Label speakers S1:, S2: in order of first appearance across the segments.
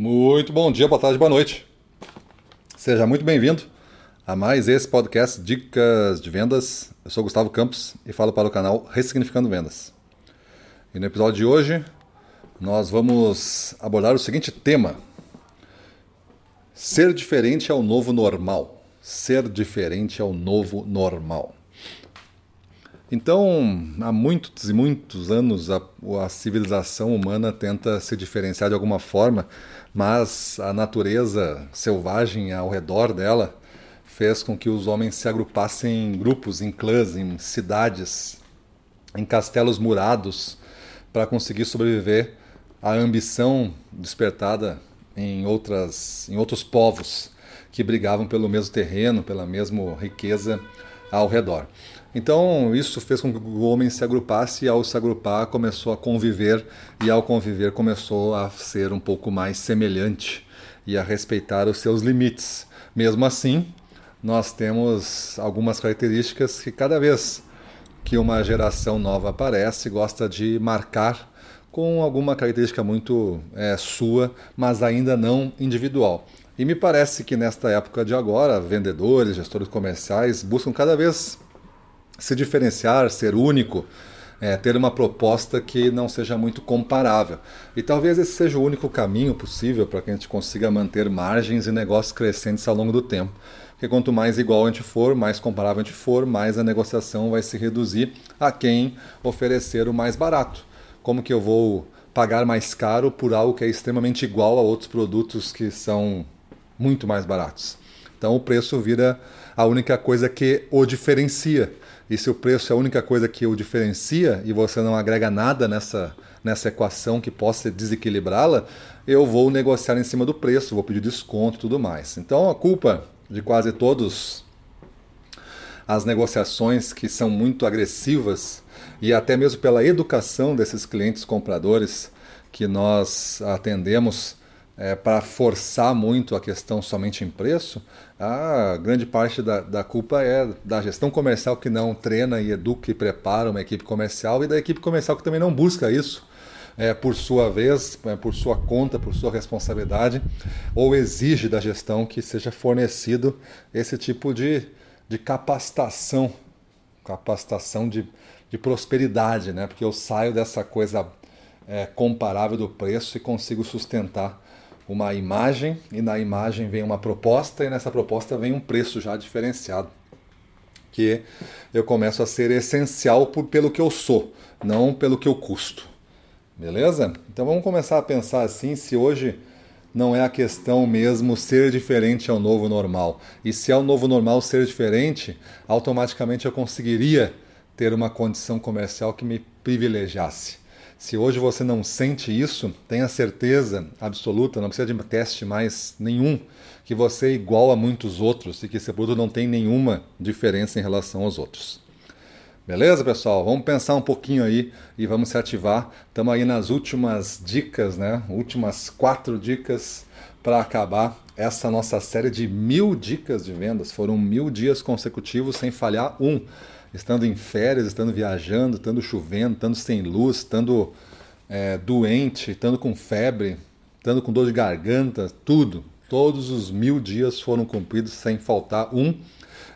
S1: Muito bom dia, boa tarde, boa noite. Seja muito bem-vindo a mais esse podcast Dicas de Vendas. Eu sou Gustavo Campos e falo para o canal Ressignificando Vendas. E no episódio de hoje nós vamos abordar o seguinte tema: Ser diferente é o novo normal. Ser diferente é o novo normal. Então, há muitos e muitos anos a, a, civilização humana tenta se diferenciar de alguma forma, mas a natureza selvagem ao redor dela fez com que os homens se agrupassem em grupos, em clãs, em cidades, em castelos murados, para conseguir sobreviver à ambição despertada em, outras, em outros povos que brigavam pelo mesmo terreno, pela mesma riqueza ao redor. Então, isso fez com que o homem se agrupasse e, ao se agrupar, começou a conviver, e ao conviver, começou a ser um pouco mais semelhante e a respeitar os seus limites. Mesmo assim, nós temos algumas características que, cada vez que uma geração nova aparece, gosta de marcar com alguma característica muito é, sua, mas ainda não individual. E me parece que nesta época de agora, vendedores, gestores comerciais buscam cada vez se diferenciar, ser único, é, ter uma proposta que não seja muito comparável. E talvez esse seja o único caminho possível para que a gente consiga manter margens e negócios crescentes ao longo do tempo. Porque quanto mais igual a gente for, mais comparável a gente for, mais a negociação vai se reduzir a quem oferecer o mais barato. Como que eu vou pagar mais caro por algo que é extremamente igual a outros produtos que são muito mais baratos? Então o preço vira a única coisa que o diferencia. E se o preço é a única coisa que o diferencia e você não agrega nada nessa, nessa equação que possa desequilibrá-la, eu vou negociar em cima do preço, vou pedir desconto e tudo mais. Então a culpa de quase todos as negociações que são muito agressivas e até mesmo pela educação desses clientes compradores que nós atendemos é, para forçar muito a questão somente em preço, a grande parte da, da culpa é da gestão comercial que não treina e educa e prepara uma equipe comercial e da equipe comercial que também não busca isso. É, por sua vez, é, por sua conta, por sua responsabilidade, ou exige da gestão que seja fornecido esse tipo de, de capacitação, capacitação de, de prosperidade, né? porque eu saio dessa coisa é, comparável do preço e consigo sustentar uma imagem e na imagem vem uma proposta e nessa proposta vem um preço já diferenciado que eu começo a ser essencial por, pelo que eu sou, não pelo que eu custo. Beleza? Então vamos começar a pensar assim, se hoje não é a questão mesmo ser diferente é o novo normal. E se é o novo normal ser diferente, automaticamente eu conseguiria ter uma condição comercial que me privilegiasse. Se hoje você não sente isso, tenha certeza absoluta, não precisa de teste mais nenhum, que você é igual a muitos outros e que esse produto não tem nenhuma diferença em relação aos outros. Beleza, pessoal? Vamos pensar um pouquinho aí e vamos se ativar. Estamos aí nas últimas dicas, né? Últimas quatro dicas para acabar essa nossa série de mil dicas de vendas. Foram mil dias consecutivos sem falhar um estando em férias, estando viajando, estando chovendo, estando sem luz, estando é, doente, estando com febre, estando com dor de garganta, tudo. Todos os mil dias foram cumpridos sem faltar um.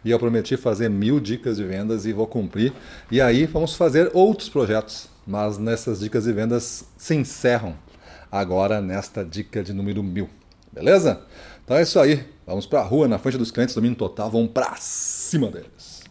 S1: E eu prometi fazer mil dicas de vendas e vou cumprir. E aí vamos fazer outros projetos. Mas nessas dicas de vendas se encerram agora nesta dica de número mil. Beleza? Então é isso aí. Vamos para a rua, na frente dos clientes, domínio total. Vamos para cima deles.